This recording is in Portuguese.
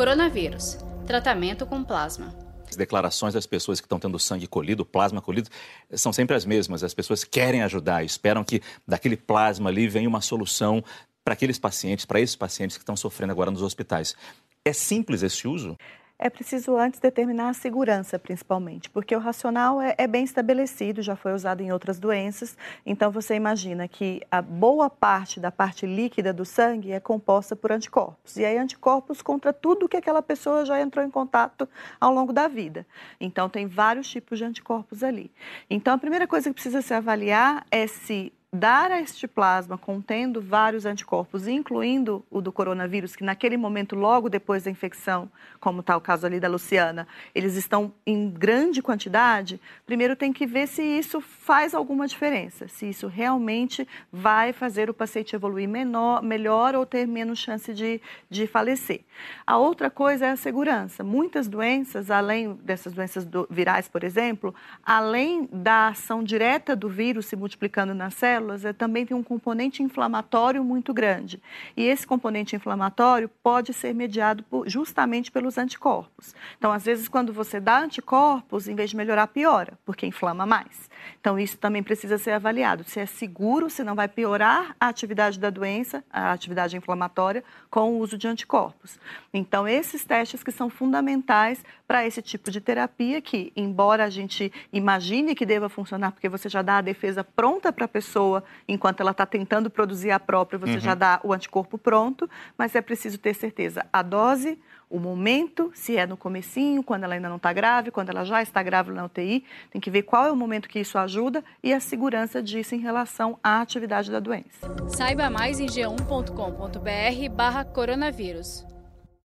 Coronavírus. Tratamento com plasma. As declarações das pessoas que estão tendo sangue colhido, plasma colhido, são sempre as mesmas. As pessoas querem ajudar, esperam que daquele plasma ali venha uma solução para aqueles pacientes, para esses pacientes que estão sofrendo agora nos hospitais. É simples esse uso? É preciso antes determinar a segurança, principalmente, porque o racional é, é, bem estabelecido, já foi usado em outras doenças. Então, você imagina que a boa parte da parte líquida do sangue é composta por anticorpos. E aí, anticorpos contra tudo que aquela pessoa já entrou em contato ao longo da vida. Então, tem vários tipos de anticorpos ali. Então, a primeira coisa que precisa se avaliar é se dar a este plasma contendo vários anticorpos, incluindo o do coronavírus, que naquele momento, logo depois da infecção, como está o caso ali da Luciana, eles estão em grande quantidade, primeiro tem que ver se isso faz alguma diferença, se isso realmente vai fazer o paciente evoluir menor, melhor ou ter menos chance de, de falecer. A outra coisa é a segurança. Muitas doenças, além dessas doenças virais, por exemplo, além da ação direta do vírus se multiplicando na célula, células é, também tem um componente inflamatório muito grande. E esse componente inflamatório pode ser mediado por, justamente pelos anticorpos. Então, às vezes, quando você dá anticorpos, em vez de melhorar, piora, porque inflama mais. Então, isso também precisa ser avaliado. Se é seguro, se não vai piorar a atividade da doença, a atividade inflamatória, com o uso de anticorpos. Então, esses testes que são fundamentais para esse tipo de terapia, que, embora a gente imagine que deva funcionar, porque você já dá a defesa pronta para a pessoa pessoa, enquanto ela está tentando produzir a própria, você uhum. já dá o anticorpo pronto, mas é preciso ter certeza a dose, o momento, se é no comecinho, quando ela ainda não está grave, quando ela já está grávida na UTI, tem que ver qual é o momento que isso ajuda e a segurança disso em relação à atividade da doença. Saiba mais em g1.com.br barra coronavírus.